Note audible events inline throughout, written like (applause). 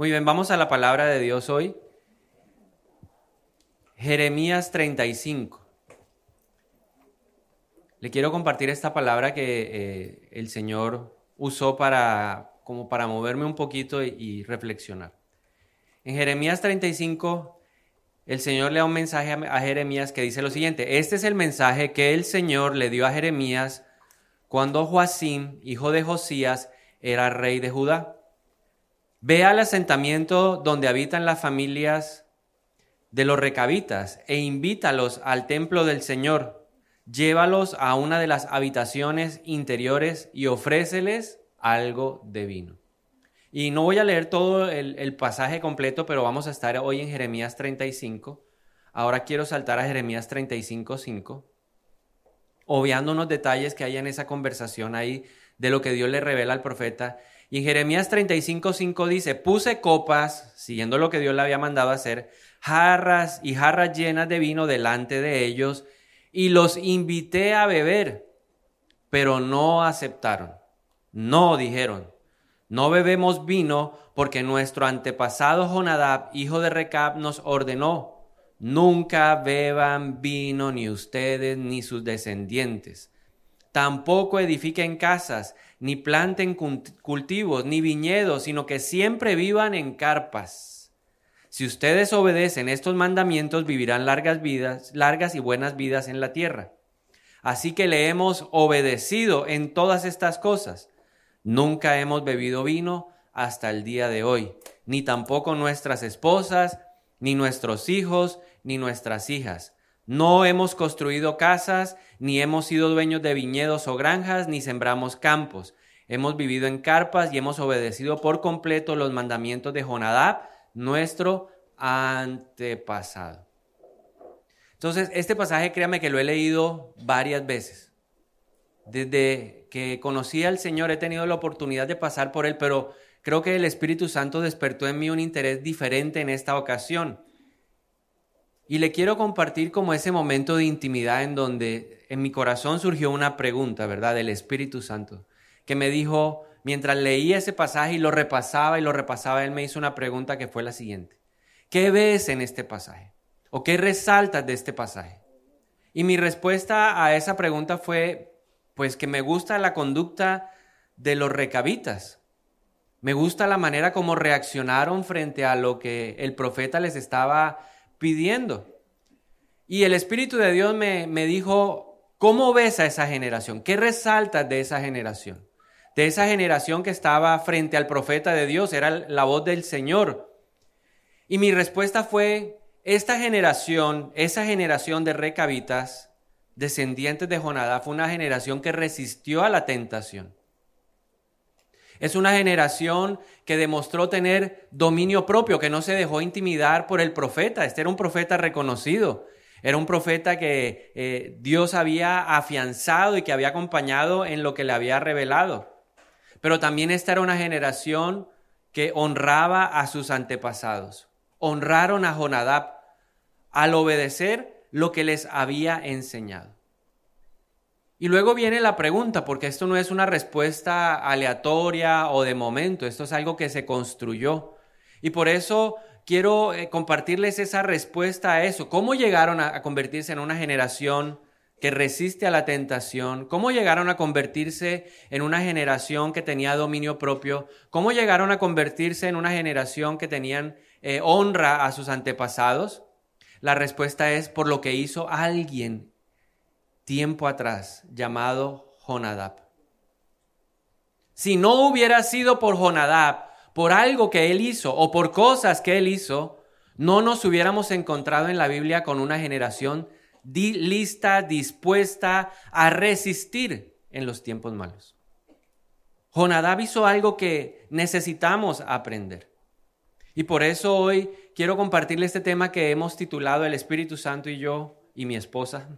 Muy bien, vamos a la palabra de Dios hoy. Jeremías 35. Le quiero compartir esta palabra que eh, el Señor usó para, como para moverme un poquito y, reflexionar. En Jeremías 35, el Señor le da un mensaje a, Jeremías que dice lo siguiente. Este es el mensaje que el Señor le dio a Jeremías cuando Joacim, hijo de Josías, era rey de Judá. Ve al asentamiento donde habitan las familias de los recabitas e invítalos al templo del Señor. Llévalos a una de las habitaciones interiores y ofréceles algo de vino. Y no voy a leer todo el, pasaje completo, pero vamos a estar hoy en Jeremías 35. Ahora quiero saltar a Jeremías 35, 5, obviando unos detalles que hay en esa conversación ahí de lo que Dios le revela al profeta y en Jeremías 35:5 dice, puse copas, siguiendo lo que Dios le había mandado hacer, jarras y jarras llenas de vino delante de ellos, y los invité a beber, pero no aceptaron. No dijeron, no bebemos vino porque nuestro antepasado Jonadab, hijo de Recab, nos ordenó, nunca beban vino ni ustedes ni sus descendientes. Tampoco edifiquen casas ni planten cultivos, ni viñedos, sino que siempre vivan en carpas. Si ustedes obedecen estos mandamientos, vivirán largas vidas, largas y buenas vidas en la tierra. Así que le hemos obedecido en todas estas cosas. Nunca hemos bebido vino hasta el día de hoy, ni tampoco nuestras esposas, ni nuestros hijos, ni nuestras hijas. No hemos construido casas, ni hemos sido dueños de viñedos o granjas, ni sembramos campos. Hemos vivido en carpas y hemos obedecido por completo los mandamientos de Jonadab, nuestro antepasado. Entonces, este pasaje, créame que lo he leído varias veces. Desde que conocí al Señor he tenido la oportunidad de pasar por él, pero creo que el Espíritu Santo despertó en mí un interés diferente en esta ocasión. Y le quiero compartir como ese momento de intimidad en donde en mi corazón surgió una pregunta, ¿verdad? Del Espíritu Santo, que me dijo, mientras leía ese pasaje y lo repasaba y lo repasaba, él me hizo una pregunta que fue la siguiente. ¿Qué ves en este pasaje? ¿O qué resaltas de este pasaje? Y mi respuesta a esa pregunta fue, pues que me gusta la conducta de los recabitas. Me gusta la manera como reaccionaron frente a lo que el profeta les estaba pidiendo. Y el Espíritu de Dios me, me dijo, ¿cómo ves a esa generación? ¿Qué resaltas de esa generación? De esa generación que estaba frente al profeta de Dios, era la voz del Señor. Y mi respuesta fue, esta generación, esa generación de recabitas, descendientes de Jonadá, fue una generación que resistió a la tentación. Es una generación que demostró tener dominio propio, que no se dejó intimidar por el profeta. Este era un profeta reconocido. Era un profeta que eh, Dios había afianzado y que había acompañado en lo que le había revelado. Pero también esta era una generación que honraba a sus antepasados. Honraron a Jonadab al obedecer lo que les había enseñado. Y luego viene la pregunta, porque esto no es una respuesta aleatoria o de momento, esto es algo que se construyó. Y por eso quiero eh, compartirles esa respuesta a eso. ¿Cómo llegaron a, convertirse en una generación que resiste a la tentación? ¿Cómo llegaron a convertirse en una generación que tenía dominio propio? ¿Cómo llegaron a convertirse en una generación que tenían eh, honra a sus antepasados? La respuesta es por lo que hizo alguien tiempo atrás llamado Jonadab. Si no hubiera sido por Jonadab, por algo que él hizo o por cosas que él hizo, no nos hubiéramos encontrado en la Biblia con una generación lista, dispuesta a resistir en los tiempos malos. Jonadab hizo algo que necesitamos aprender. Y por eso hoy quiero compartirle este tema que hemos titulado El Espíritu Santo y yo y mi esposa.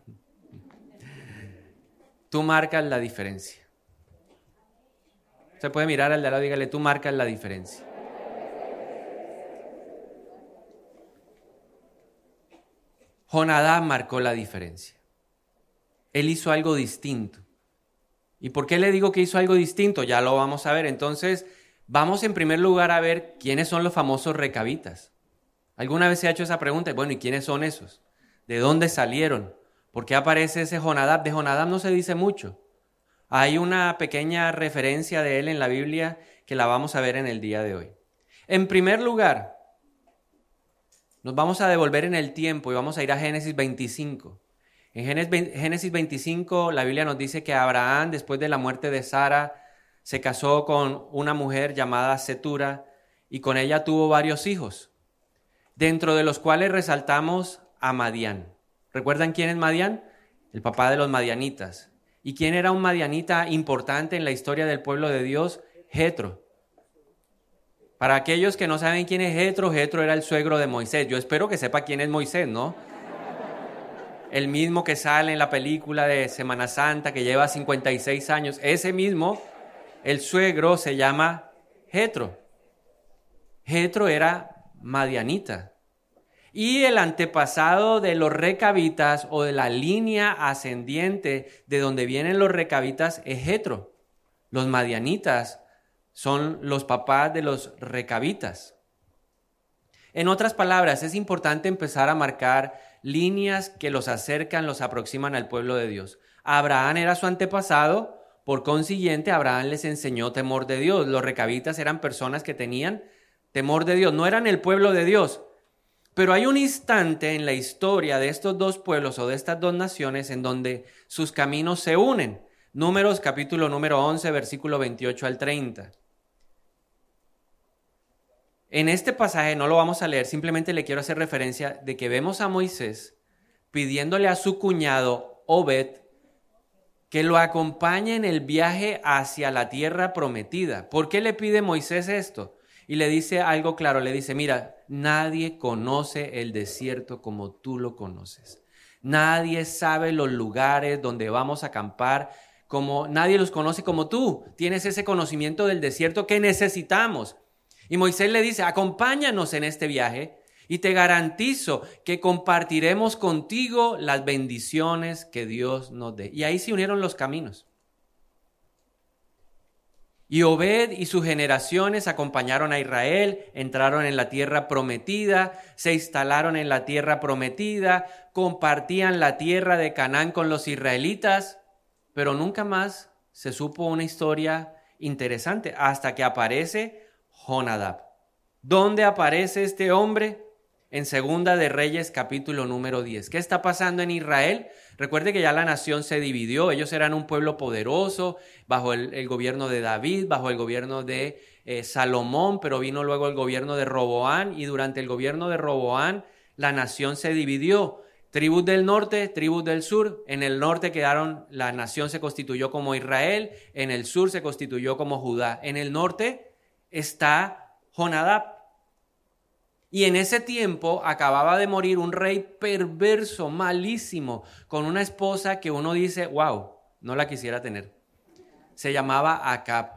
Tú marcas la diferencia. Se puede mirar al de al lado y dígale, tú marcas la diferencia. Jonadá marcó la diferencia. Él hizo algo distinto. ¿Y por qué le digo que hizo algo distinto? Ya lo vamos a ver. Entonces, Vamos en primer lugar a ver quiénes son los famosos recabitas. ¿Alguna vez se ha hecho esa pregunta? Bueno, ¿y quiénes son esos? ¿De dónde salieron? ¿Por qué aparece ese Jonadab? De Jonadab no se dice mucho. Hay una pequeña referencia de él en la Biblia que la vamos a ver en el día de hoy. En primer lugar, nos vamos a devolver en el tiempo y vamos a ir a Génesis 25. En Génesis 25 la Biblia nos dice que Abraham, después de la muerte de Sara, se casó con una mujer llamada Setura y con ella tuvo varios hijos, dentro de los cuales resaltamos a Madián. ¿Recuerdan quién es Madián? El papá de los madianitas. ¿Y quién era un madianita importante en la historia del pueblo de Dios? Jetro. Para aquellos que no saben quién es Jetro, Jetro era el suegro de Moisés. Yo espero que sepa quién es Moisés, ¿no? El mismo que sale en la película de Semana Santa, que lleva 56 años. Ese mismo, el suegro, se llama Jetro. Jetro era madianita. Y el antepasado de los recabitas o de la línea ascendiente de donde vienen los recabitas es Jetro. Los madianitas son los papás de los recabitas. En otras palabras, es importante empezar a marcar líneas que los acercan, los aproximan al pueblo de Dios. Abraham era su antepasado, por consiguiente, Abraham les enseñó temor de Dios. Los recabitas eran personas que tenían temor de Dios, no eran el pueblo de Dios, pero hay un instante en la historia de estos dos pueblos o de estas dos naciones en donde sus caminos se unen. Números capítulo número 11, versículo 28 al 30. En este pasaje no lo vamos a leer, simplemente le quiero hacer referencia de que vemos a Moisés pidiéndole a su cuñado Obed que lo acompañe en el viaje hacia la tierra prometida. ¿Por qué le pide Moisés esto? Y le dice algo claro, le dice, mira, nadie conoce el desierto como tú lo conoces. Nadie sabe los lugares donde vamos a acampar como nadie los conoce como tú. Tienes ese conocimiento del desierto que necesitamos. Y Moisés le dice, acompáñanos en este viaje y te garantizo que compartiremos contigo las bendiciones que Dios nos dé. Y ahí se unieron los caminos. Y Obed y sus generaciones acompañaron a Israel, entraron en la tierra prometida, se instalaron en la tierra prometida, compartían la tierra de Canaán con los israelitas, pero nunca más se supo una historia interesante hasta que aparece Jonadab. ¿Dónde aparece este hombre? En Segunda de Reyes capítulo número 10. ¿Qué está pasando en Israel? Recuerde que ya la nación se dividió, ellos eran un pueblo poderoso bajo el, gobierno de David, bajo el gobierno de eh, Salomón, pero vino luego el gobierno de Roboán y durante el gobierno de Roboán la nación se dividió. Tribus del norte, tribus del sur. En el norte quedaron, la nación se constituyó como Israel, en el sur se constituyó como Judá. En el norte está Jonadab, y en ese tiempo acababa de morir un rey perverso, malísimo, con una esposa que uno dice, wow, no la quisiera tener. Se llamaba Acab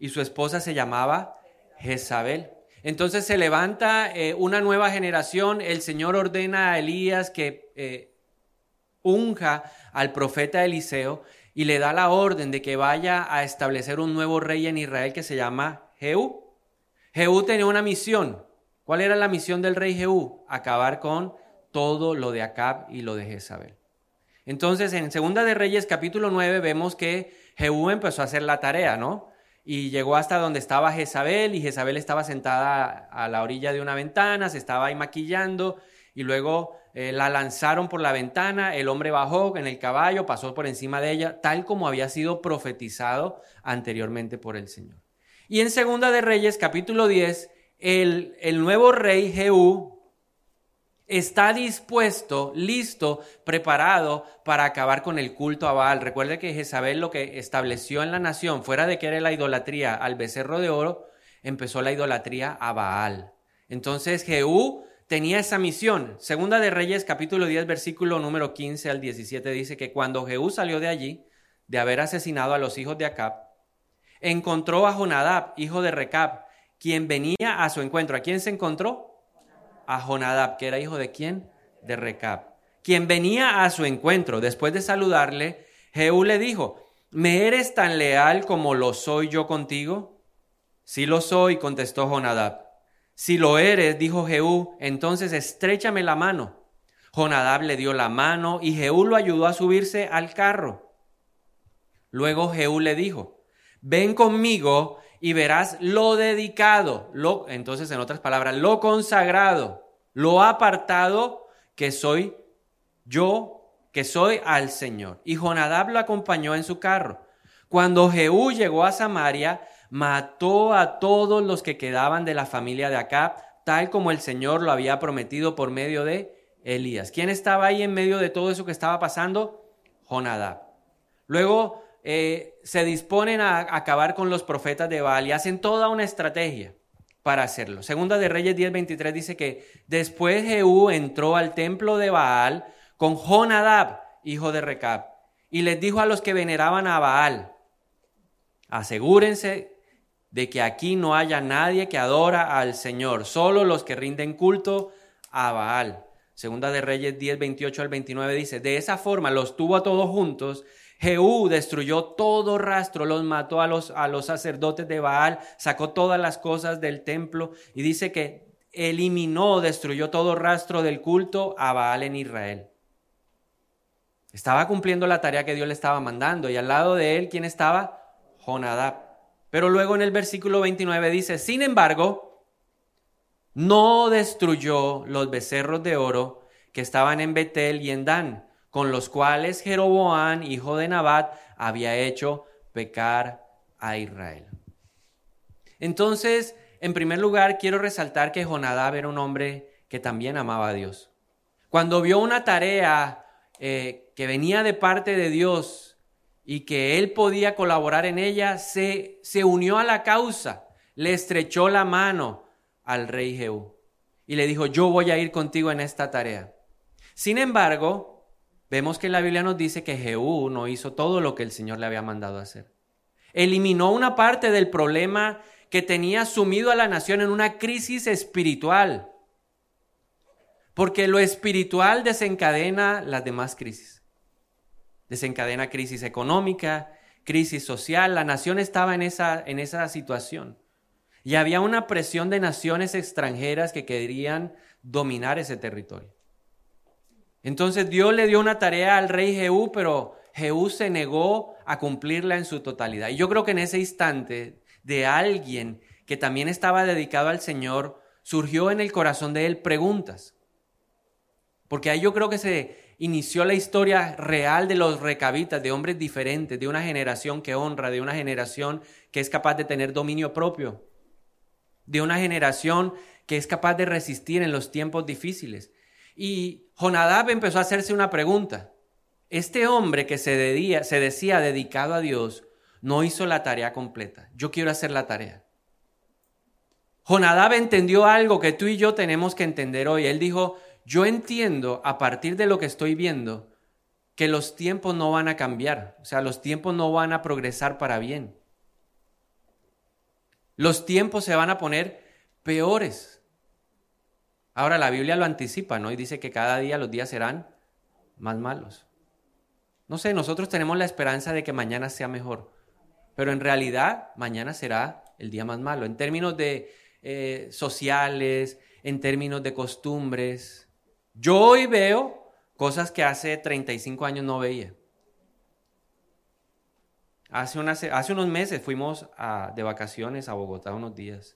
y su esposa se llamaba Jezabel. Entonces se levanta eh, una nueva generación, el Señor ordena a Elías que eh, unja al profeta Eliseo y le da la orden de que vaya a establecer un nuevo rey en Israel que se llama Jehú. Jehú tenía una misión, ¿Cuál era la misión del rey Jehú? Acabar con todo lo de Acab y lo de Jezabel. Entonces, en Segunda de Reyes capítulo 9 vemos que Jehú empezó a hacer la tarea, ¿no? Y llegó hasta donde estaba Jezabel y Jezabel estaba sentada a la orilla de una ventana, se estaba ahí maquillando y luego eh, la lanzaron por la ventana, el hombre bajó en el caballo, pasó por encima de ella, tal como había sido profetizado anteriormente por el Señor. Y en Segunda de Reyes capítulo 10 el, nuevo rey Jehú está dispuesto, listo, preparado para acabar con el culto a Baal. Recuerde que Jezabel lo que estableció en la nación, fuera de que era la idolatría al becerro de oro, empezó la idolatría a Baal. Entonces Jehú tenía esa misión. Segunda de Reyes capítulo 10 versículo número 15 al 17 dice que cuando Jehú salió de allí, de haber asesinado a los hijos de Acab, encontró a Jonadab, hijo de Recab, quien venía a su encuentro. ¿A quién se encontró? A Jonadab, que era hijo de quién? De Recab. Quien venía a su encuentro, después de saludarle, Jehú le dijo, ¿me eres tan leal como lo soy yo contigo? Sí lo soy, contestó Jonadab. Si lo eres, dijo Jehú, entonces estréchame la mano. Jonadab le dio la mano y Jehú lo ayudó a subirse al carro. Luego Jehú le dijo, ven conmigo y verás lo dedicado, lo, entonces en otras palabras, lo consagrado, lo apartado que soy yo, que soy al Señor. Y Jonadab lo acompañó en su carro. Cuando Jehú llegó a Samaria, mató a todos los que quedaban de la familia de Acab, tal como el Señor lo había prometido por medio de Elías. ¿Quién estaba ahí en medio de todo eso que estaba pasando? Jonadab. Luego eh, se disponen a acabar con los profetas de Baal y hacen toda una estrategia para hacerlo. Segunda de Reyes 10:23 dice que después Jehú entró al templo de Baal con Jonadab, hijo de Recab, y les dijo a los que veneraban a Baal, asegúrense de que aquí no haya nadie que adora al Señor, solo los que rinden culto a Baal. Segunda de Reyes 10, 28 al 29 dice, de esa forma los tuvo a todos juntos. Jehú destruyó todo rastro, los mató a los, a los sacerdotes de Baal, sacó todas las cosas del templo y dice que eliminó, destruyó todo rastro del culto a Baal en Israel. Estaba cumpliendo la tarea que Dios le estaba mandando y al lado de él, ¿quién estaba? Jonadab. Pero luego en el versículo 29 dice, sin embargo, no destruyó los becerros de oro que estaban en Betel y en Dan, con los cuales Jeroboán, hijo de Nabat, había hecho pecar a Israel. Entonces, en primer lugar, quiero resaltar que Jonadab era un hombre que también amaba a Dios. Cuando vio una tarea eh, que venía de parte de Dios y que él podía colaborar en ella, se, se unió a la causa, le estrechó la mano al rey Jehú y le dijo, yo voy a ir contigo en esta tarea. Sin embargo, vemos que la Biblia nos dice que Jehú no hizo todo lo que el Señor le había mandado hacer. Eliminó una parte del problema que tenía sumido a la nación en una crisis espiritual, porque lo espiritual desencadena las demás crisis desencadena crisis económica, crisis social. La nación estaba en esa, en esa situación. Y había una presión de naciones extranjeras que querían dominar ese territorio. Entonces Dios le dio una tarea al rey Jehú, pero Jehú se negó a cumplirla en su totalidad. Y yo creo que en ese instante de alguien que también estaba dedicado al Señor, surgió en el corazón de él preguntas. Porque ahí yo creo que se inició la historia real de los recabitas, de hombres diferentes, de una generación que honra, de una generación que es capaz de tener dominio propio, de una generación que es capaz de resistir en los tiempos difíciles. Y Jonadab empezó a hacerse una pregunta. Este hombre que se, decía dedicado a Dios no hizo la tarea completa. Yo quiero hacer la tarea. Jonadab entendió algo que tú y yo tenemos que entender hoy. Él dijo, yo entiendo a partir de lo que estoy viendo que los tiempos no van a cambiar, o sea, los tiempos no van a progresar para bien. Los tiempos se van a poner peores. Ahora la Biblia lo anticipa, ¿no? Y dice que cada día los días serán más malos. No sé, nosotros tenemos la esperanza de que mañana sea mejor, pero en realidad mañana será el día más malo, en términos de eh, sociales, en términos de costumbres, yo hoy veo cosas que hace 35 años no veía. Hace, hace unos meses fuimos de vacaciones a Bogotá unos días.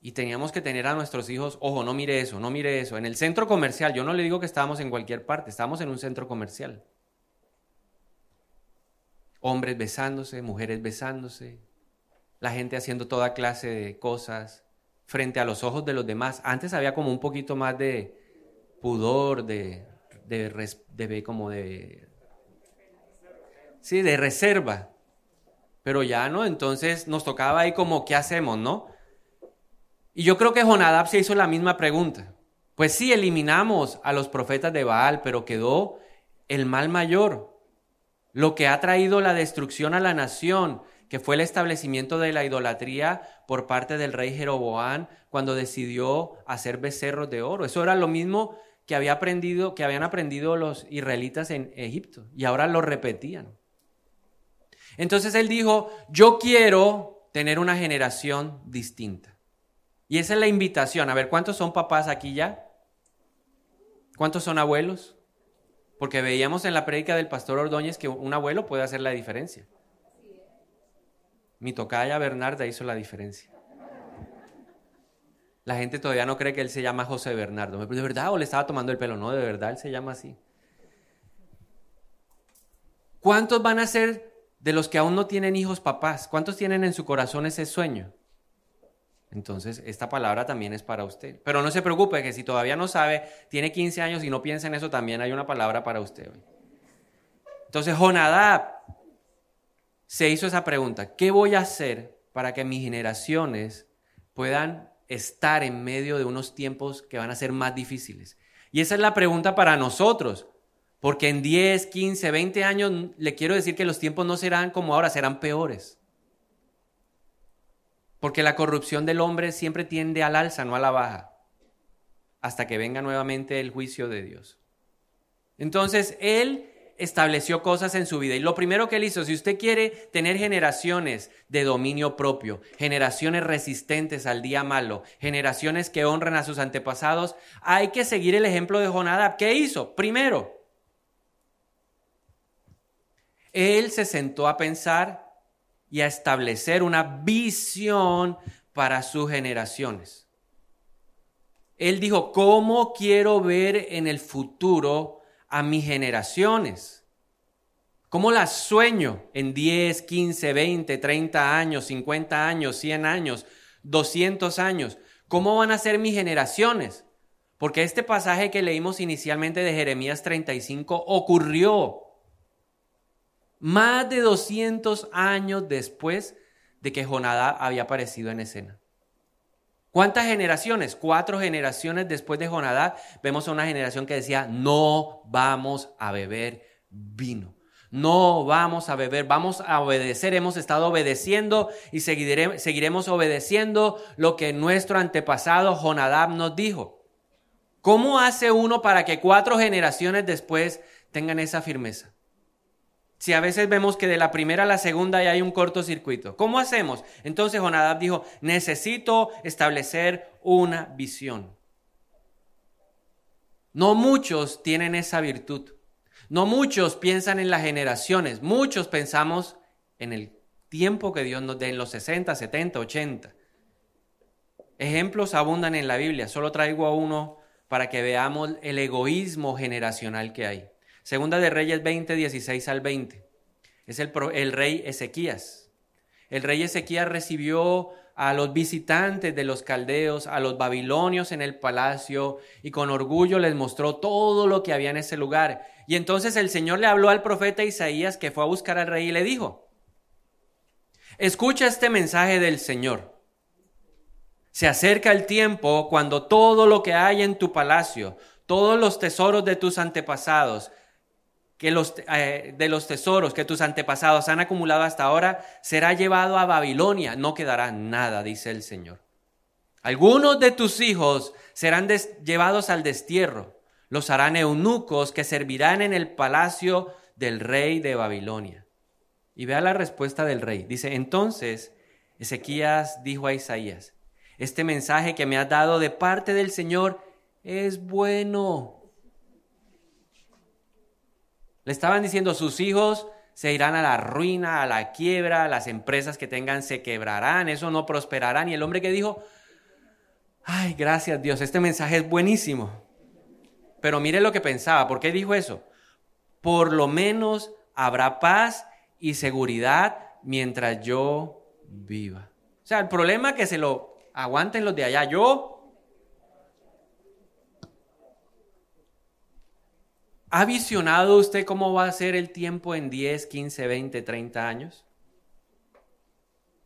Y teníamos que tener a nuestros hijos, ojo, no mire eso, no mire eso. En el centro comercial, yo no le digo que estábamos en cualquier parte, estábamos en un centro comercial. Hombres besándose, mujeres besándose, la gente haciendo toda clase de cosas frente a los ojos de los demás. Antes había como un poquito más de, pudor, de, de, como de, sí, de reserva. Pero ya no, entonces nos tocaba ahí como, ¿qué hacemos, no? Y yo creo que Jonadab se hizo la misma pregunta. Pues sí, eliminamos a los profetas de Baal, pero quedó el mal mayor, lo que ha traído la destrucción a la nación, que fue el establecimiento de la idolatría por parte del rey Jeroboán cuando decidió hacer becerros de oro. Eso era lo mismo que, había aprendido, que habían aprendido los israelitas en Egipto y ahora lo repetían. Entonces él dijo, yo quiero tener una generación distinta. Y esa es la invitación. A ver, ¿cuántos son papás aquí ya? ¿Cuántos son abuelos? Porque veíamos en la prédica del pastor Ordóñez que un abuelo puede hacer la diferencia. Mi tocaya Bernarda hizo la diferencia. La gente todavía no cree que él se llama José Bernardo. ¿De verdad? ¿O le estaba tomando el pelo? No, de verdad, él se llama así. ¿Cuántos van a ser de los que aún no tienen hijos papás? ¿Cuántos tienen en su corazón ese sueño? Entonces, esta palabra también es para usted. Pero no se preocupe que si todavía no sabe, tiene 15 años y no piensa en eso, también hay una palabra para usted Entonces, Jonadab se hizo esa pregunta, ¿qué voy a hacer para que mis generaciones puedan estar en medio de unos tiempos que van a ser más difíciles? Y esa es la pregunta para nosotros, porque en 10, 15, 20 años le quiero decir que los tiempos no serán como ahora, serán peores. Porque la corrupción del hombre siempre tiende al alza, no a la baja, hasta que venga nuevamente el juicio de Dios. Entonces, él estableció cosas en su vida. Y lo primero que él hizo, si usted quiere tener generaciones de dominio propio, generaciones resistentes al día malo, generaciones que honran a sus antepasados, hay que seguir el ejemplo de Jonadab. ¿Qué hizo? Primero, él se sentó a pensar y a establecer una visión para sus generaciones. Él dijo, ¿cómo quiero ver en el futuro a mis generaciones? ¿Cómo las sueño en 10, 15, 20, 30 años, 50 años, 100 años, 200 años? ¿Cómo van a ser mis generaciones? Porque este pasaje que leímos inicialmente de Jeremías 35 ocurrió más de 200 años después de que Jonadab había aparecido en escena. ¿Cuántas generaciones? Cuatro generaciones después de Jonadab vemos a una generación que decía, no vamos a beber vino. No vamos a beber, vamos a obedecer. Hemos estado obedeciendo y seguiremos obedeciendo lo que nuestro antepasado Jonadab nos dijo. ¿Cómo hace uno para que cuatro generaciones después tengan esa firmeza? Si a veces vemos que de la primera a la segunda ya hay un cortocircuito, ¿cómo hacemos? Entonces Jonadab dijo, necesito establecer una visión. No muchos tienen esa virtud. No muchos piensan en las generaciones. Muchos pensamos en el tiempo que Dios nos dé, en los 60, 70, 80. Ejemplos abundan en la Biblia. Solo traigo a uno para que veamos el egoísmo generacional que hay. Segunda de Reyes 20, 16 al 20. Es el, el rey Ezequías. El rey Ezequías recibió a los visitantes de los caldeos, a los babilonios en el palacio, y con orgullo les mostró todo lo que había en ese lugar. Y entonces el Señor le habló al profeta Isaías que fue a buscar al rey y le dijo, escucha este mensaje del Señor. Se acerca el tiempo cuando todo lo que hay en tu palacio, todos los tesoros de tus antepasados, que los, eh, de los tesoros que tus antepasados han acumulado hasta ahora será llevado a Babilonia. No quedará nada, dice el Señor. Algunos de tus hijos serán llevados al destierro. Los harán eunucos que servirán en el palacio del rey de Babilonia. Y vea la respuesta del rey. Dice, entonces Ezequías dijo a Isaías, este mensaje que me has dado de parte del Señor es bueno le estaban diciendo, sus hijos se irán a la ruina, a la quiebra, las empresas que tengan se quebrarán, eso no prosperarán. Y el hombre que dijo, ay, gracias Dios, este mensaje es buenísimo. Pero mire lo que pensaba, ¿por qué dijo eso? Por lo menos habrá paz y seguridad mientras yo viva. O sea, el problema es que se lo aguanten los de allá. Yo ¿Ha visionado usted cómo va a ser el tiempo en 10, 15, 20, 30 años?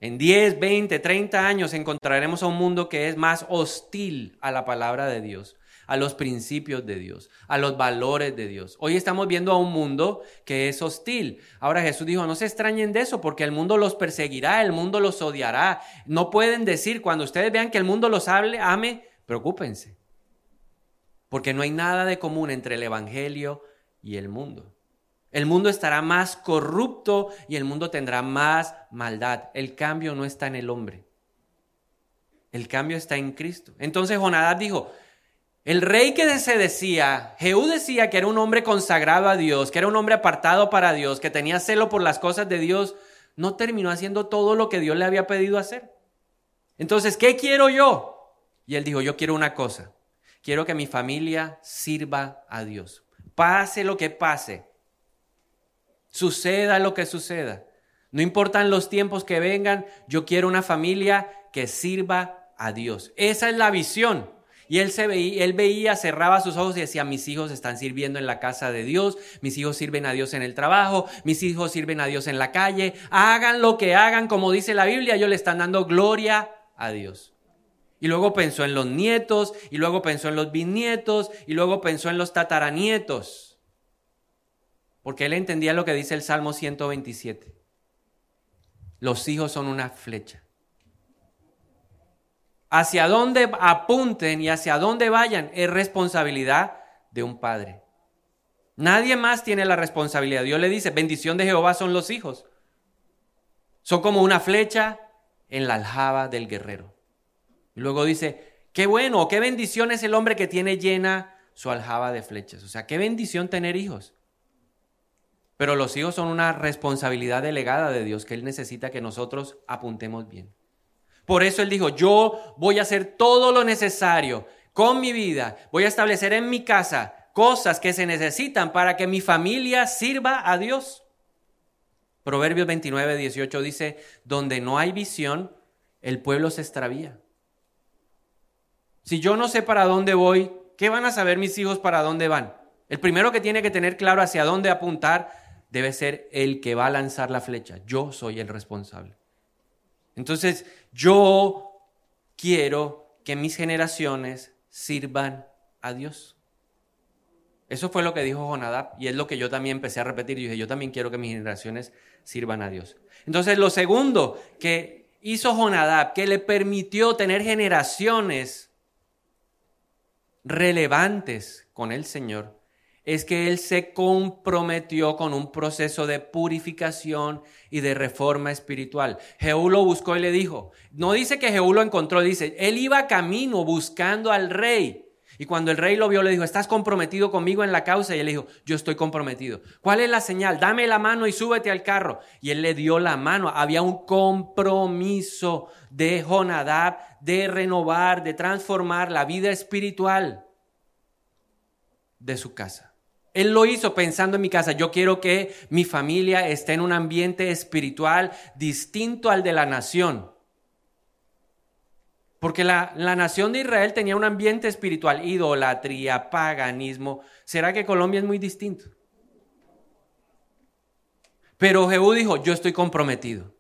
En 10, 20, 30 años encontraremos a un mundo que es más hostil a la palabra de Dios, a los principios de Dios, a los valores de Dios. Hoy estamos viendo a un mundo que es hostil. Ahora Jesús dijo, no se extrañen de eso porque el mundo los perseguirá, el mundo los odiará. No pueden decir, cuando ustedes vean que el mundo los hable, ame, preocúpense porque no hay nada de común entre el Evangelio y el mundo. El mundo estará más corrupto y el mundo tendrá más maldad. El cambio no está en el hombre. El cambio está en Cristo. Entonces Jonadab dijo, el rey que se decía, Jehú decía que era un hombre consagrado a Dios, que era un hombre apartado para Dios, que tenía celo por las cosas de Dios, no terminó haciendo todo lo que Dios le había pedido hacer. Entonces, ¿qué quiero yo? Y él dijo, yo quiero una cosa. Quiero que mi familia sirva a Dios. Pase lo que pase. Suceda lo que suceda. No importan los tiempos que vengan, yo quiero una familia que sirva a Dios. Esa es la visión. Y él, se veía, él veía, cerraba sus ojos y decía, mis hijos están sirviendo en la casa de Dios, mis hijos sirven a Dios en el trabajo, mis hijos sirven a Dios en la calle, hagan lo que hagan, como dice la Biblia, ellos le están dando gloria a Dios. Y luego pensó en los nietos, y luego pensó en los bisnietos, y luego pensó en los tataranietos. Porque él entendía lo que dice el Salmo 127. Los hijos son una flecha hacia dónde apunten y hacia dónde vayan es responsabilidad de un padre. Nadie más tiene la responsabilidad. Dios le dice, bendición de Jehová son los hijos. Son como una flecha en la aljaba del guerrero. Y luego dice, qué bueno, qué bendición es el hombre que tiene llena su aljaba de flechas. O sea, qué bendición tener hijos. Pero los hijos son una responsabilidad delegada de Dios que Él necesita que nosotros apuntemos bien. Por eso Él dijo, yo voy a hacer todo lo necesario con mi vida, voy a establecer en mi casa cosas que se necesitan para que mi familia sirva a Dios. Proverbios 29, 18 dice, donde no hay visión, el pueblo se extravía. Si yo no sé para dónde voy, ¿qué van a saber mis hijos para dónde van? El primero que tiene que tener claro hacia dónde apuntar debe ser el que va a lanzar la flecha. Yo soy el responsable. Entonces, yo quiero que mis generaciones sirvan a Dios. Eso fue lo que dijo Jonadab y es lo que yo también empecé a repetir. Yo dije, yo también quiero que mis generaciones sirvan a Dios. Entonces, lo segundo que hizo Jonadab, que le permitió tener generaciones relevantes con el Señor, es que él se comprometió con un proceso de purificación y de reforma espiritual. Jehú lo buscó y le dijo, no dice que Jehú lo encontró, dice, él iba camino buscando al rey. Y cuando el rey lo vio, le dijo, ¿estás comprometido conmigo en la causa? Y él dijo, yo estoy comprometido. ¿Cuál es la señal? Dame la mano y súbete al carro. Y él le dio la mano. Había un compromiso de Jonadab de renovar, de transformar la vida espiritual de su casa. Él lo hizo pensando en mi casa. Yo quiero que mi familia esté en un ambiente espiritual distinto al de la nación. Porque la, la, nación de Israel tenía un ambiente espiritual, idolatría, paganismo. ¿Será que Colombia es muy distinto? Pero Jehú dijo, yo estoy comprometido.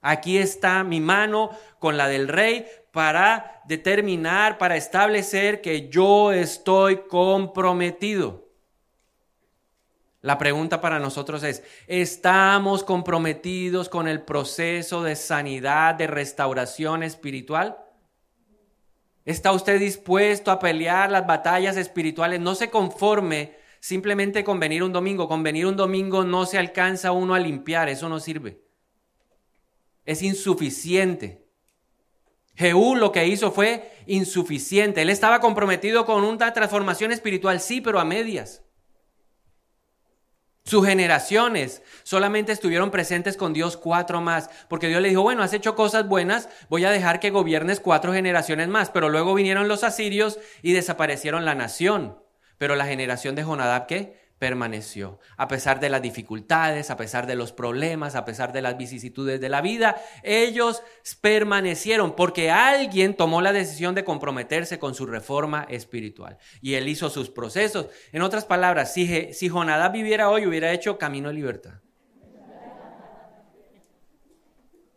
Aquí está mi mano con la del rey para determinar, para establecer que yo estoy comprometido. La pregunta para nosotros es, ¿estamos comprometidos con el proceso de sanidad, de restauración espiritual? ¿Está usted dispuesto a pelear las batallas espirituales? No se conforme simplemente con venir un domingo. Con venir un domingo no se alcanza uno a limpiar, eso no sirve. Es insuficiente. Jehú lo que hizo fue insuficiente. Él estaba comprometido con una transformación espiritual, sí, pero a medias. Sus generaciones solamente estuvieron presentes con Dios cuatro más, porque Dios le dijo, bueno, has hecho cosas buenas, voy a dejar que gobiernes cuatro generaciones más, pero luego vinieron los asirios y desaparecieron la nación. Pero la generación de Jonadab, ¿qué? Permaneció. A pesar de las dificultades, a pesar de los problemas, a pesar de las vicisitudes de la vida, ellos permanecieron porque alguien tomó la decisión de comprometerse con su reforma espiritual y él hizo sus procesos. En otras palabras, si, si Jonadab viviera hoy, hubiera hecho camino de libertad.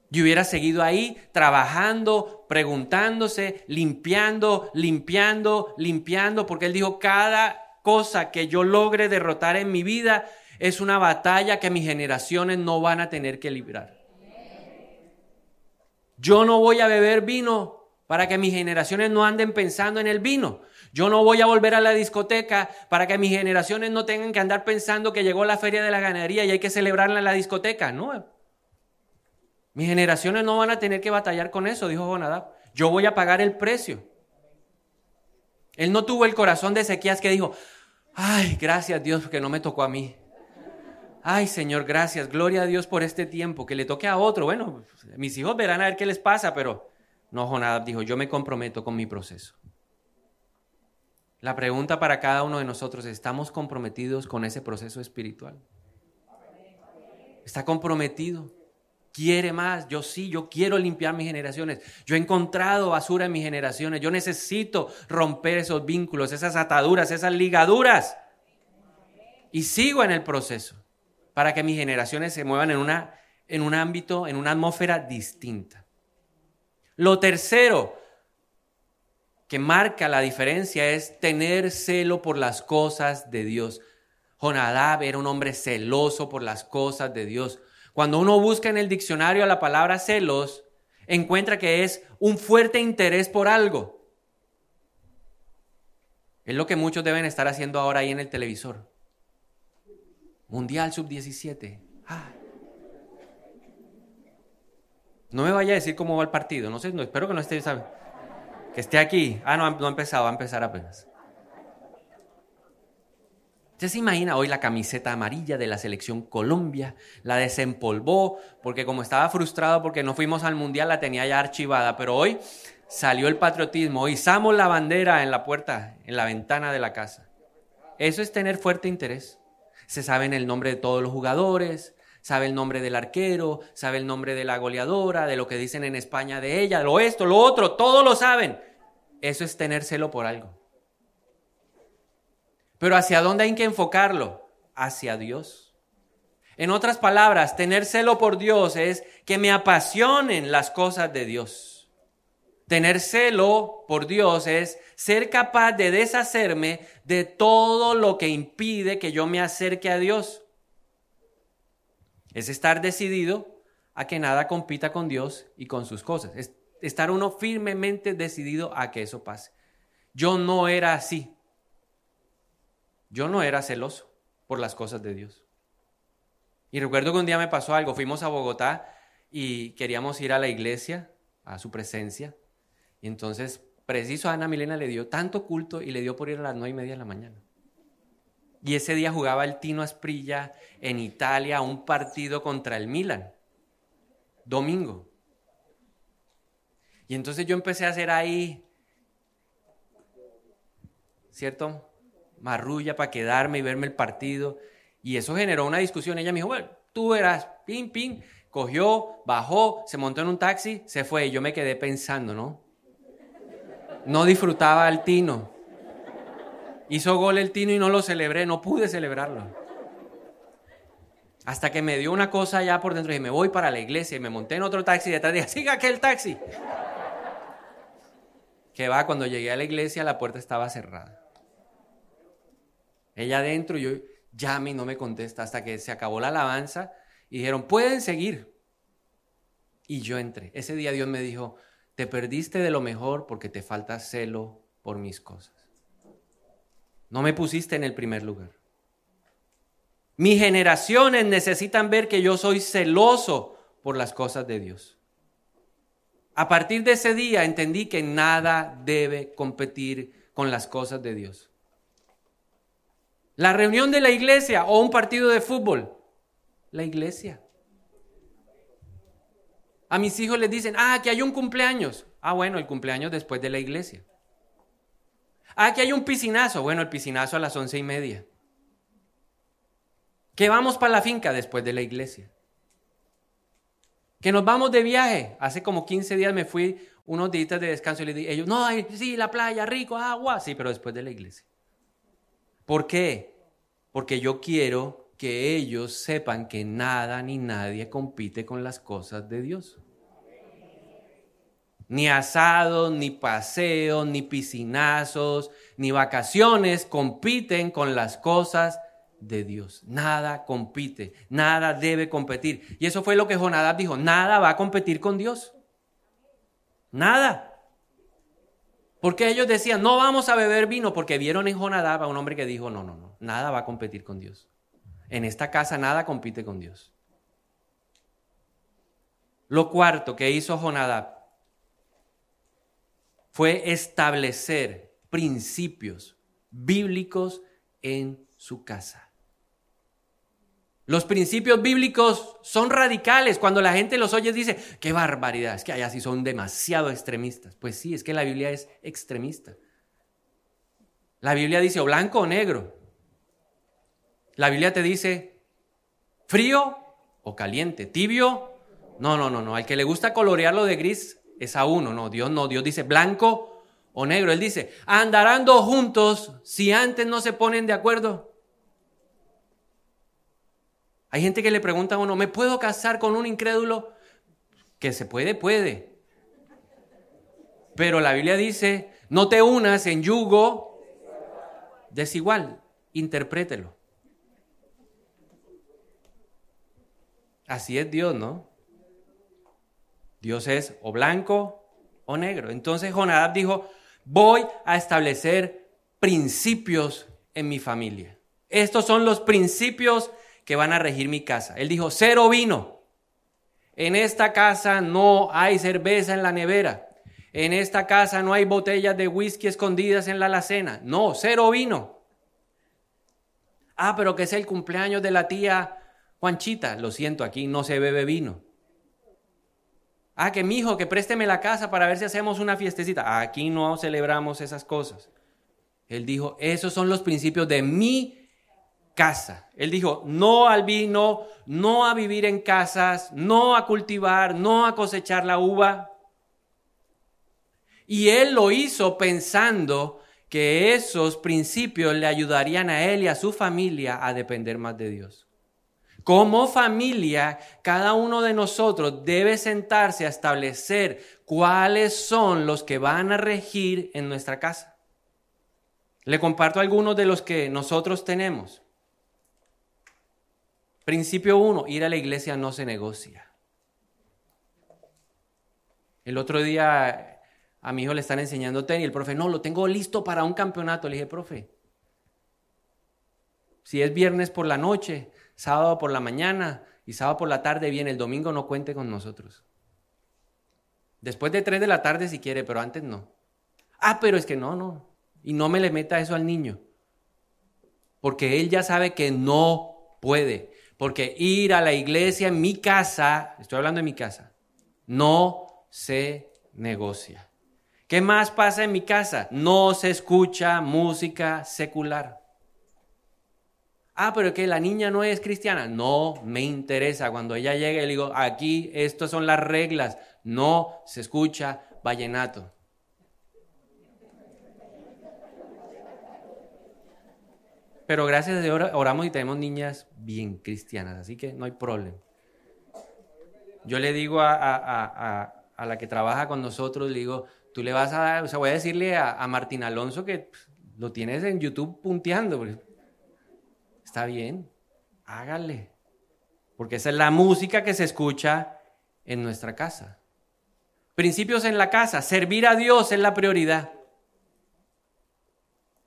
Y hubiera seguido ahí trabajando, preguntándose, limpiando, limpiando, limpiando, porque él dijo, cada cosa que yo logre derrotar en mi vida es una batalla que mis generaciones no van a tener que librar. Yo no voy a beber vino para que mis generaciones no anden pensando en el vino. Yo no voy a volver a la discoteca para que mis generaciones no tengan que andar pensando que llegó la feria de la ganadería y hay que celebrarla en la discoteca. No. Mis generaciones no van a tener que batallar con eso, dijo Jonadab. Yo voy a pagar el precio. Él no tuvo el corazón de Ezequías que dijo, ay, gracias Dios que no me tocó a mí. Ay, Señor, gracias, gloria a Dios por este tiempo, que le toque a otro. Bueno, mis hijos verán a ver qué les pasa, pero no, Jonadab dijo, yo me comprometo con mi proceso. La pregunta para cada uno de nosotros, ¿estamos comprometidos con ese proceso espiritual? ¿Está comprometido? ¿Quiere más? Yo sí, yo quiero limpiar mis generaciones. Yo he encontrado basura en mis generaciones. Yo necesito romper esos vínculos, esas ataduras, esas ligaduras. Y sigo en el proceso para que mis generaciones se muevan en, una, en un ámbito, en una atmósfera distinta. Lo tercero, que marca la diferencia es tener celo por las cosas de Dios. Jonadab era un hombre celoso por las cosas de Dios. Cuando uno busca en el diccionario la palabra celos, encuentra que es un fuerte interés por algo. Es lo que muchos deben estar haciendo ahora ahí en el televisor. Mundial Sub-17. No me vaya a decir cómo va el partido. No sé, no, espero que no esté que esté aquí. Ah, no, no ha empezado, va a empezar apenas. ¿Usted se imagina hoy la camiseta amarilla de la selección Colombia? La desempolvó porque como estaba frustrado porque no fuimos al mundial la tenía ya archivada, pero hoy salió el patriotismo, izamos la bandera en la puerta, en la ventana de la casa. Eso es tener fuerte interés. Se saben el nombre de todos los jugadores, sabe el nombre del arquero, sabe el nombre de la goleadora, de lo que dicen en España de ella, lo esto, lo otro, todo lo saben. Eso es tener celo por algo. Pero ¿hacia dónde hay que enfocarlo? Hacia Dios. En otras palabras, tener celo por Dios es que me apasionen las cosas de Dios. Tener celo por Dios es ser capaz de deshacerme de todo lo que impide que yo me acerque a Dios. Es estar decidido a que nada compita con Dios y con sus cosas. Es estar uno firmemente decidido a que eso pase. Yo no era así. Yo no era celoso por las cosas de Dios. Y recuerdo que un día me pasó algo. Fuimos a Bogotá y queríamos ir a la iglesia, a su presencia. Y entonces, preciso Ana Milena le dio tanto culto y le dio por ir a las nueve y media de la mañana. Y ese día jugaba el Tino Asprilla en Italia un partido contra el Milan. Domingo. Y entonces yo empecé a hacer ahí, ¿cierto? Marrulla para quedarme y verme el partido. Y eso generó una discusión. Ella me dijo, bueno, tú verás, pim, pim. Cogió, bajó, se montó en un taxi, se fue. Y yo me quedé pensando, ¿no? No disfrutaba el Tino. Hizo gol el Tino y no lo celebré, no pude celebrarlo. Hasta que me dio una cosa allá por dentro y me voy para la iglesia y me monté en otro taxi y detrás dije, siga aquel taxi. Que va, cuando llegué a la iglesia la puerta estaba cerrada. Ella adentro y yo llame y no me contesta hasta que se acabó la alabanza y dijeron, pueden seguir. Y yo entré. Ese día Dios me dijo, te perdiste de lo mejor porque te falta celo por mis cosas. No me pusiste en el primer lugar. Mis generaciones necesitan ver que yo soy celoso por las cosas de Dios. A partir de ese día entendí que nada debe competir con las cosas de Dios. La reunión de la iglesia o un partido de fútbol. La iglesia. A mis hijos les dicen, ah, que hay un cumpleaños. Ah, bueno, el cumpleaños después de la iglesia. Ah, aquí hay un piscinazo. Bueno, el piscinazo a las once y media. Que vamos para la finca después de la iglesia. Que nos vamos de viaje. Hace como 15 días me fui unos días de descanso y le dije, ellos, no, sí, la playa, rico, agua. Sí, pero después de la iglesia. ¿Por qué? Porque yo quiero que ellos sepan que nada ni nadie compite con las cosas de Dios. Ni asados, ni paseos, ni piscinazos, ni vacaciones compiten con las cosas de Dios. Nada compite, nada debe competir. Y eso fue lo que Jonadab dijo, nada va a competir con Dios. Nada. Porque ellos decían, no vamos a beber vino, porque vieron en Jonadab a un hombre que dijo, no, no, no, nada va a competir con Dios. En esta casa nada compite con Dios. Lo cuarto que hizo Jonadab fue establecer principios bíblicos en su casa. Los principios bíblicos son radicales. Cuando la gente los oye dice, qué barbaridad, es que allá sí son demasiado extremistas. Pues sí, es que la Biblia es extremista. La Biblia dice o blanco o negro. La Biblia te dice frío o caliente, tibio. No, no, no, no. Al que le gusta colorearlo de gris es a uno. No, Dios no. Dios dice blanco o negro. Él dice, andarán dos juntos si antes no se ponen de acuerdo. Hay gente que le pregunta a uno, ¿me puedo casar con un incrédulo? Que se puede, puede. Pero la Biblia dice, no te unas en yugo desigual. Interprételo. Así es Dios, ¿no? Dios es o blanco o negro. Entonces Jonadab dijo, voy a establecer principios en mi familia. Estos son los principios que van a regir mi casa. Él dijo, cero vino. En esta casa no hay cerveza en la nevera. En esta casa no hay botellas de whisky escondidas en la alacena. No, cero vino. Ah, pero que es el cumpleaños de la tía Juanchita. Lo siento, aquí no se bebe vino. Ah, que mi hijo, que présteme la casa para ver si hacemos una fiestecita. Aquí no celebramos esas cosas. Él dijo, esos son los principios de mi casa. Él dijo, no al vino, no a vivir en casas, no a cultivar, no a cosechar la uva. Y él lo hizo pensando que esos principios le ayudarían a él y a su familia a depender más de Dios. Como familia, cada uno de nosotros debe sentarse a establecer cuáles son los que van a regir en nuestra casa. Le comparto algunos de los que nosotros tenemos. Principio uno, ir a la iglesia no se negocia. El otro día a mi hijo le están enseñando tenis el profe, no, lo tengo listo para un campeonato. Le dije, profe, si es viernes por la noche, sábado por la mañana y sábado por la tarde viene, el domingo no cuente con nosotros. Después de tres de la tarde si quiere, pero antes no. Ah, pero es que no, no. Y no me le meta eso al niño. Porque él ya sabe que no puede. Porque ir a la iglesia en mi casa, estoy hablando de mi casa, no se negocia. ¿Qué más pasa en mi casa? No se escucha música secular. Ah, pero que la niña no es cristiana. No me interesa. Cuando ella llegue, le digo, aquí, estas son las reglas. No se escucha vallenato. Pero gracias a Dios oramos y tenemos niñas bien cristianas, así que no hay problema. Yo le digo a, la que trabaja con nosotros, le digo, tú le vas a dar, o sea, voy a decirle a, Martín Alonso que lo tienes en YouTube punteando. Está bien, hágale. Porque esa es la música que se escucha en nuestra casa. Principios en la casa, servir a Dios es la prioridad.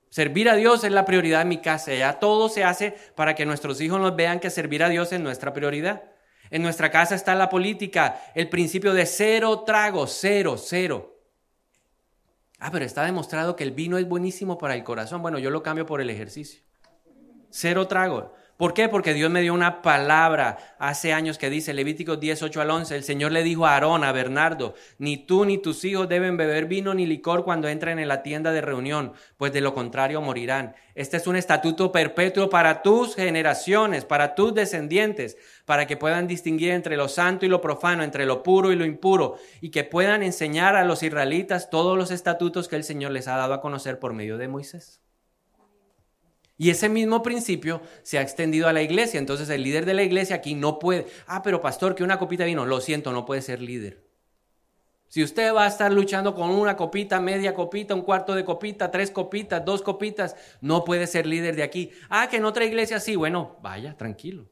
Servir a Dios es la prioridad en mi casa. Ya todo se hace para que nuestros hijos nos vean que servir a Dios es nuestra prioridad. En nuestra casa está la política, el principio de cero trago, cero, cero. Ah, pero está demostrado que el vino es buenísimo para el corazón. Bueno, yo lo cambio por el ejercicio. Cero trago. ¿Por qué? Porque Dios me dio una palabra hace años que dice, Levítico 18 al 11, el Señor le dijo a Aarón, a Bernardo, ni tú ni tus hijos deben beber vino ni licor cuando entren en la tienda de reunión, pues de lo contrario morirán. Este es un estatuto perpetuo para tus generaciones, para tus descendientes, para que puedan distinguir entre lo santo y lo profano, entre lo puro y lo impuro, y que puedan enseñar a los israelitas todos los estatutos que el Señor les ha dado a conocer por medio de Moisés. Y ese mismo principio se ha extendido a la iglesia. Entonces el líder de la iglesia aquí no puede, ah, pero pastor, que una copita vino, lo siento, no puede ser líder. Si usted va a estar luchando con una copita, media copita, un cuarto de copita, tres copitas, dos copitas, no puede ser líder de aquí. Ah, que en otra iglesia sí, bueno, vaya, tranquilo.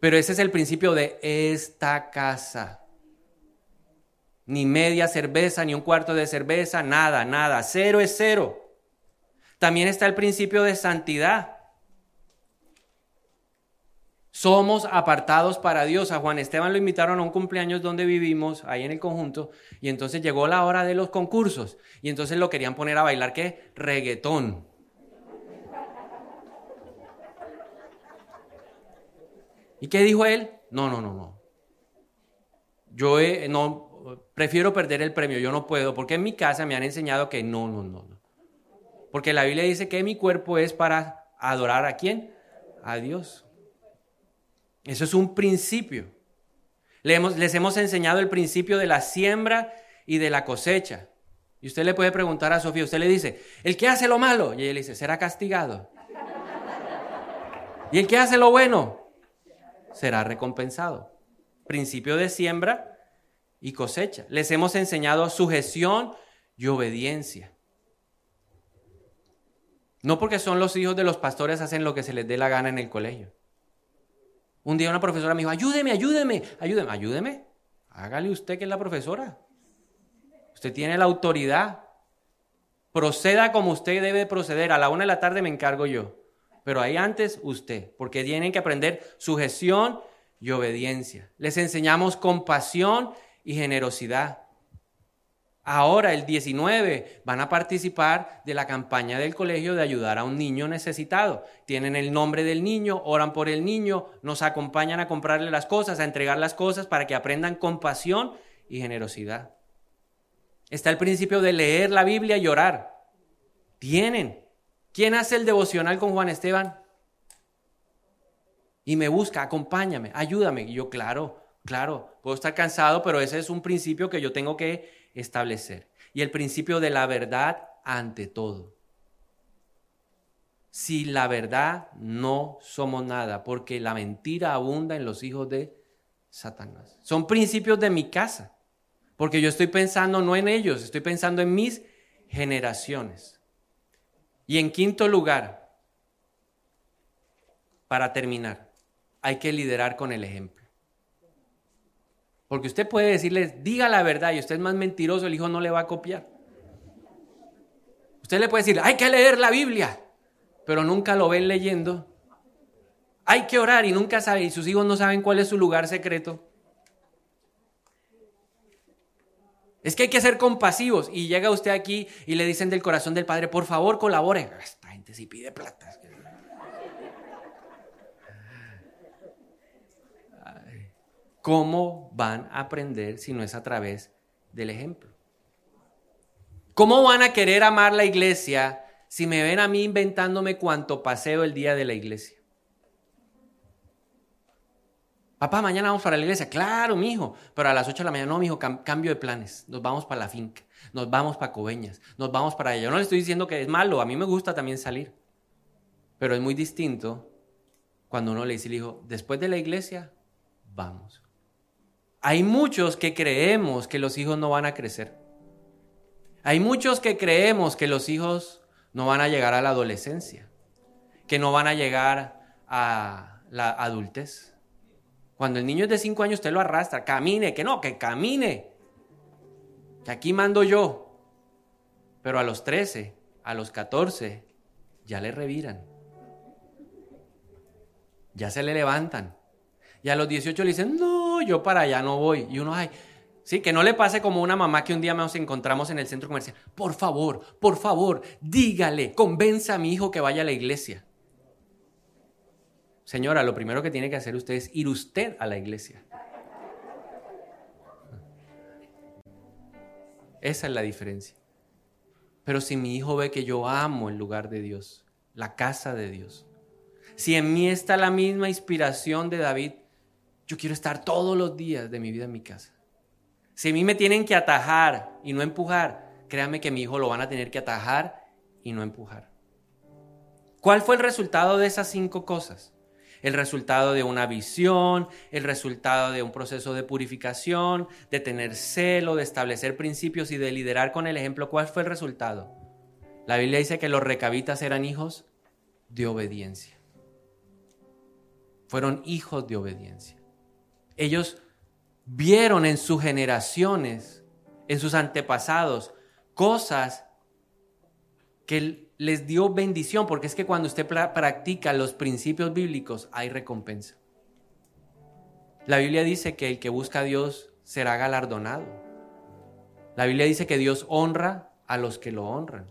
Pero ese es el principio de esta casa. Ni media cerveza, ni un cuarto de cerveza, nada, nada. Cero es cero. También está el principio de santidad. Somos apartados para Dios. A Juan Esteban lo invitaron a un cumpleaños donde vivimos, ahí en el conjunto, y entonces llegó la hora de los concursos. Y entonces lo querían poner a bailar, ¿qué? Reggaetón. ¿Y qué dijo él? No, no, no, no. Yo no, prefiero perder el premio, yo no puedo, porque en mi casa me han enseñado que no, no, no, no. Porque la Biblia dice que mi cuerpo es para adorar a quién? A Dios. Eso es un principio. les hemos enseñado el principio de la siembra y de la cosecha. Y usted le puede preguntar a Sofía, usted le dice, el que hace lo malo, y ella le dice, será castigado. (laughs) Y el que hace lo bueno, será recompensado. Principio de siembra y cosecha. Les hemos enseñado sujeción y obediencia. No porque son los hijos de los pastores hacen lo que se les dé la gana en el colegio. Un día una profesora me dijo, ayúdeme, ayúdeme, ayúdeme, ayúdeme. Hágale usted que es la profesora. Usted tiene la autoridad. Proceda como usted debe proceder. A la una de la tarde me encargo yo. Pero ahí antes usted, porque tienen que aprender sujeción y obediencia. Les enseñamos compasión y generosidad. Ahora, el 19, van a participar de la campaña del colegio de ayudar a un niño necesitado. Tienen el nombre del niño, oran por el niño, nos acompañan a comprarle las cosas, a entregar las cosas para que aprendan compasión y generosidad. Está el principio de leer la Biblia y orar. Tienen. ¿Quién hace el devocional con Juan Esteban? Y me busca, acompáñame, ayúdame. Y yo, claro, claro, puedo estar cansado, pero ese es un principio que yo tengo que establecer. Y el principio de la verdad ante todo. Si la verdad no somos nada, porque la mentira abunda en los hijos de Satanás. Son principios de mi casa, porque yo estoy pensando no en ellos, estoy pensando en mis generaciones. Y en quinto lugar, para terminar, hay que liderar con el ejemplo. Porque usted puede decirle, diga la verdad y usted es más mentiroso, el hijo no le va a copiar. Usted le puede decir, hay que leer la Biblia, pero nunca lo ven leyendo. Hay que orar y nunca sabe, y sus hijos no saben cuál es su lugar secreto. Es que hay que ser compasivos y llega usted aquí y le dicen del corazón del Padre, por favor colabore. Esta gente sí pide plata. ¿Cómo van a aprender si no es a través del ejemplo? ¿Cómo van a querer amar la iglesia si me ven a mí inventándome cuánto paseo el día de la iglesia? Papá, mañana vamos para la iglesia. Claro, mijo. Pero a las 8 de la mañana, no, mijo, cambio de planes. Nos vamos para la finca. Nos vamos para Coveñas. Nos vamos para allá. Yo no le estoy diciendo que es malo. A mí me gusta también salir. Pero es muy distinto cuando uno le dice al hijo, después de la iglesia, vamos. Hay muchos que creemos que los hijos no van a crecer. Hay muchos que creemos que los hijos no van a llegar a la adolescencia, que no van a llegar a la adultez. Cuando el niño es de 5 años, usted lo arrastra, camine, que no, que camine. Que aquí mando yo. Pero a los 13, a los 14, ya le reviran. Ya se le levantan. Y a los 18 le dicen, no, yo para allá no voy. Y uno, ay, sí, que no le pase como una mamá que un día nos encontramos en el centro comercial. Por favor, por favor, dígale, convenza a mi hijo que vaya a la iglesia. Señora, lo primero que tiene que hacer usted es ir usted a la iglesia. Esa es la diferencia. Pero si mi hijo ve que yo amo el lugar de Dios, la casa de Dios, si en mí está la misma inspiración de David, yo quiero estar todos los días de mi vida en mi casa. Si a mí me tienen que atajar y no empujar, créanme que mi hijo lo van a tener que atajar y no empujar. ¿Cuál fue el resultado de esas cinco cosas? El resultado de una visión, el resultado de un proceso de purificación, de tener celo, de establecer principios y de liderar con el ejemplo. ¿Cuál fue el resultado? La Biblia dice que los recabitas eran hijos de obediencia. Fueron hijos de obediencia. Ellos vieron en sus generaciones en sus antepasados, cosas que les dio bendición, porque es que cuando usted practica los principios bíblicos hay recompensa. La Biblia dice que el que busca a Dios será galardonado. La Biblia dice que Dios honra a los que lo honran.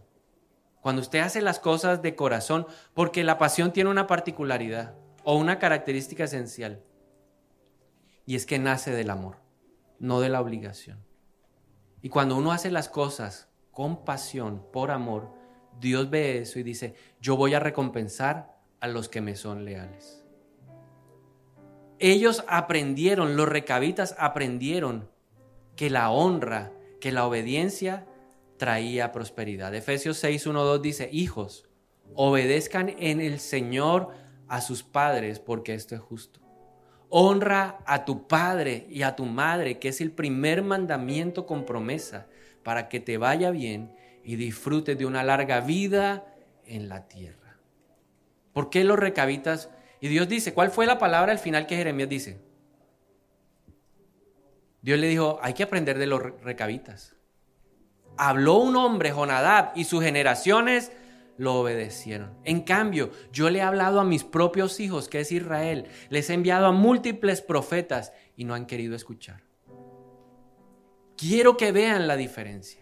Cuando usted hace las cosas de corazón, porque la pasión tiene una particularidad o una característica esencial, y es que nace del amor, no de la obligación. Y cuando uno hace las cosas con pasión, por amor, Dios ve eso y dice, yo voy a recompensar a los que me son leales. Ellos aprendieron, los recabitas aprendieron que la honra, que la obediencia traía prosperidad. Efesios 6, 1, 2 dice, hijos, obedezcan en el Señor a sus padres porque esto es justo. Honra a tu padre y a tu madre, que es el primer mandamiento con promesa, para que te vaya bien y disfrutes de una larga vida en la tierra. ¿Por qué los recabitas? Y Dios dice, ¿cuál fue la palabra al final que Jeremías dice? Dios le dijo, hay que aprender de los recabitas. Habló un hombre, Jonadab, y sus generaciones lo obedecieron. En cambio, yo le he hablado a mis propios hijos, que es Israel, les he enviado a múltiples profetas y no han querido escuchar. Quiero que vean la diferencia.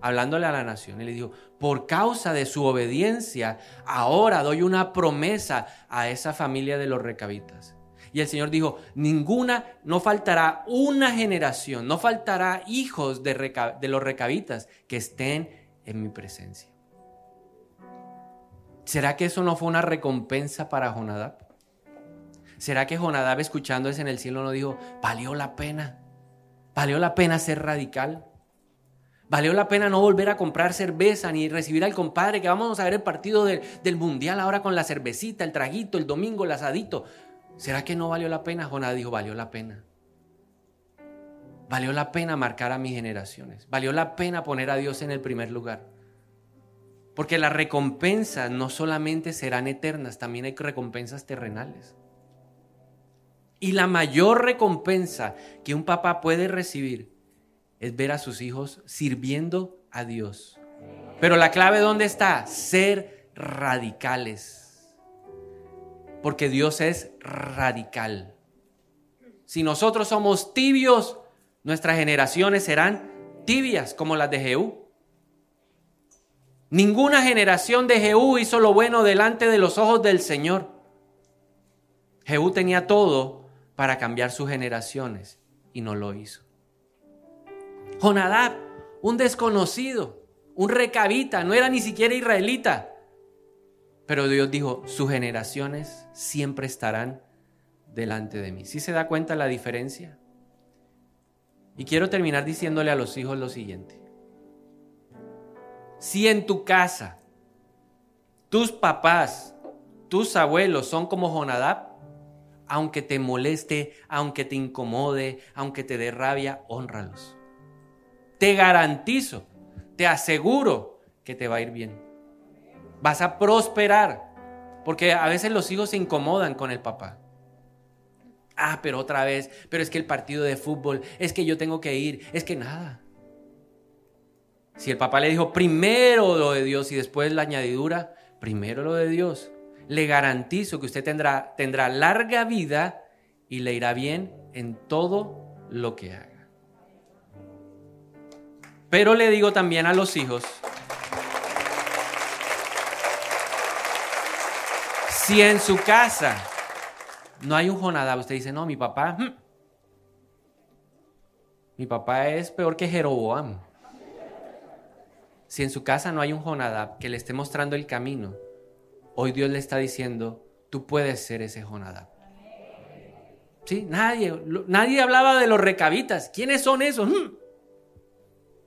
Hablándole a la nación, y le dijo, por causa de su obediencia, ahora doy una promesa a esa familia de los recabitas. Y el Señor dijo, ninguna, no faltará una generación, no faltará hijos de, de los recabitas que estén en mi presencia. ¿Será que eso no fue una recompensa para Jonadab? ¿Será que Jonadab escuchándose en el cielo no dijo, valió la pena? ¿Valió la pena ser radical? ¿Valió la pena no volver a comprar cerveza ni recibir al compadre que vamos a ver el partido del mundial ahora con la cervecita, el traguito, el domingo, el asadito? ¿Será que no valió la pena? Jonadab dijo, valió la pena. Valió la pena marcar a mis generaciones. Valió la pena poner a Dios en el primer lugar. Porque las recompensas no solamente serán eternas, también hay recompensas terrenales. Y la mayor recompensa que un papá puede recibir es ver a sus hijos sirviendo a Dios. Pero la clave ¿dónde está? Ser radicales. Porque Dios es radical. Si nosotros somos tibios, nuestras generaciones serán tibias como las de Jehú. Ninguna generación de Jehú hizo lo bueno delante de los ojos del Señor. Jehú tenía todo para cambiar sus generaciones y no lo hizo. Jonadab, un desconocido, un recabita, no era ni siquiera israelita. Pero Dios dijo, sus generaciones siempre estarán delante de mí. ¿Sí se da cuenta la diferencia? Y quiero terminar diciéndole a los hijos lo siguiente. Si en tu casa tus papás, tus abuelos son como Jonadab, aunque te moleste, aunque te incomode, aunque te dé rabia, honralos. Te garantizo, te aseguro que te va a ir bien. Vas a prosperar, porque a veces los hijos se incomodan con el papá. Ah, pero otra vez, pero es que el partido de fútbol, es que yo tengo que ir, es que nada. Si el papá le dijo primero lo de Dios y después la añadidura, primero lo de Dios, le garantizo que usted tendrá, tendrá larga vida y le irá bien en todo lo que haga. Pero le digo también a los hijos, si en su casa no hay un Jonadab, usted dice, no, mi papá, hmm, mi papá es peor que Jeroboam. Si en su casa no hay un Jonadab que le esté mostrando el camino, hoy Dios le está diciendo, tú puedes ser ese Jonadab. Sí, nadie, nadie hablaba de los recabitas. ¿Quiénes son esos? Hmm.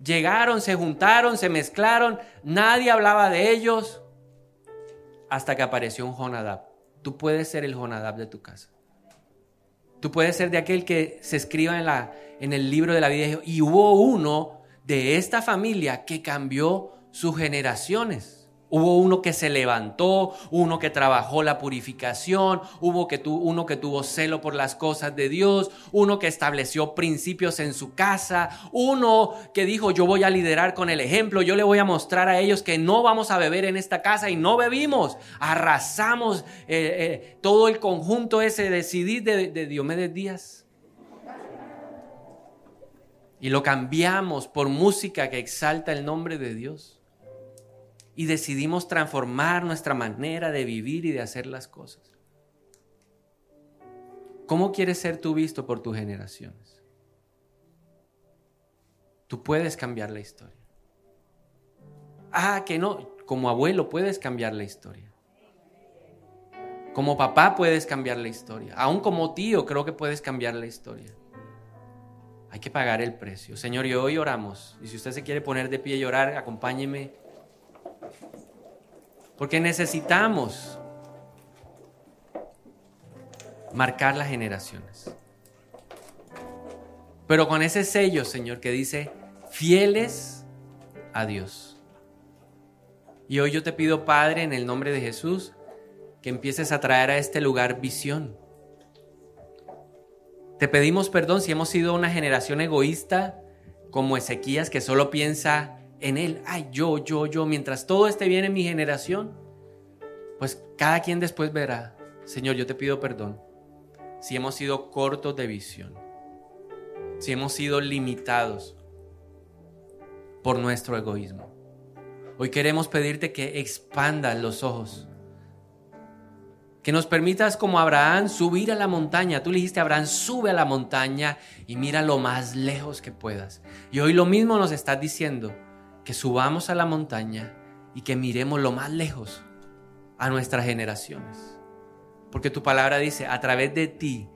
Llegaron, se juntaron, se mezclaron, nadie hablaba de ellos hasta que apareció un Jonadab. Tú puedes ser el Jonadab de tu casa. Tú puedes ser de aquel que se escriba en, la, en el libro de la vida y hubo uno de esta familia que cambió sus generaciones. Hubo uno que se levantó, uno que trabajó la purificación, hubo que uno que tuvo celo por las cosas de Dios, uno que estableció principios en su casa, uno que dijo yo voy a liderar con el ejemplo, yo le voy a mostrar a ellos que no vamos a beber en esta casa y no bebimos, arrasamos eh, eh, todo el conjunto ese decidir de, de Diomedes Díaz. Y lo cambiamos por música que exalta el nombre de Dios y decidimos transformar nuestra manera de vivir y de hacer las cosas. ¿Cómo quieres ser tú visto por tus generaciones? Tú puedes cambiar la historia. Ah, que no, como abuelo puedes cambiar la historia. Como papá puedes cambiar la historia. Aún como tío creo que puedes cambiar la historia. Hay que pagar el precio. Señor, y hoy oramos. Y si usted se quiere poner de pie y orar, acompáñeme porque necesitamos marcar las generaciones. Pero con ese sello, Señor, que dice, fieles a Dios. Y hoy yo te pido, Padre, en el nombre de Jesús, que empieces a traer a este lugar visión. Te pedimos perdón si hemos sido una generación egoísta como Ezequías que solo piensa en Él, ay, yo, yo, yo, mientras todo esté bien en mi generación, pues cada quien después verá, Señor, yo te pido perdón si hemos sido cortos de visión, si hemos sido limitados por nuestro egoísmo. Hoy queremos pedirte que expandas los ojos, que nos permitas como Abraham subir a la montaña. Tú le dijiste Abraham, sube a la montaña y mira lo más lejos que puedas. Y hoy lo mismo nos estás diciendo que subamos a la montaña y que miremos lo más lejos a nuestras generaciones. Porque tu palabra dice, a través de ti,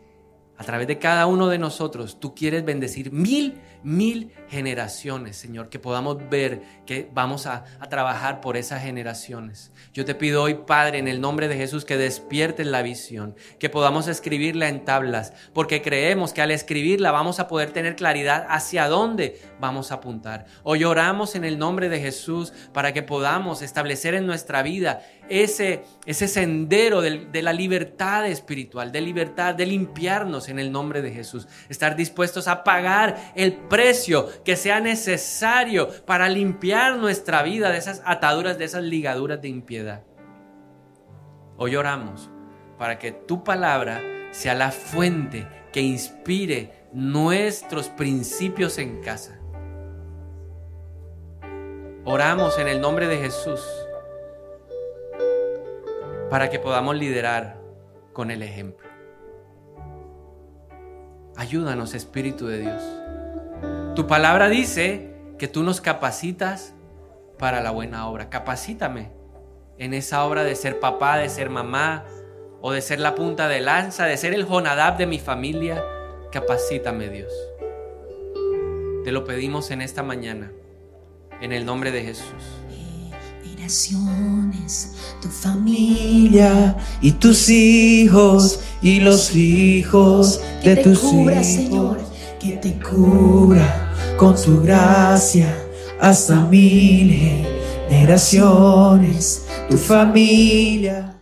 a través de cada uno de nosotros, tú quieres bendecir mil mil generaciones, Señor, que podamos ver que vamos a, trabajar por esas generaciones. Yo te pido hoy, Padre, en el nombre de Jesús, que despiertes la visión, que podamos escribirla en tablas, porque creemos que al escribirla vamos a poder tener claridad hacia dónde vamos a apuntar. Hoy oramos en el nombre de Jesús para que podamos establecer en nuestra vida ese, ese sendero de, de la libertad espiritual, de libertad, de limpiarnos en el nombre de Jesús, estar dispuestos a pagar el precio que sea necesario para limpiar nuestra vida de esas ataduras, de esas ligaduras de impiedad. Hoy oramos para que tu palabra sea la fuente que inspire nuestros principios en casa. Oramos en el nombre de Jesús para que podamos liderar con el ejemplo. Ayúdanos, Espíritu de Dios. Tu palabra dice que tú nos capacitas para la buena obra. Capacítame en esa obra de ser papá, de ser mamá, o de ser la punta de lanza, de ser el Jonadab de mi familia. Capacítame, Dios. Te lo pedimos en esta mañana, en el nombre de Jesús. Tu familia y tus hijos y los hijos de tus hijos, Señor, que te cubra con su gracia hasta mil generaciones, tu familia.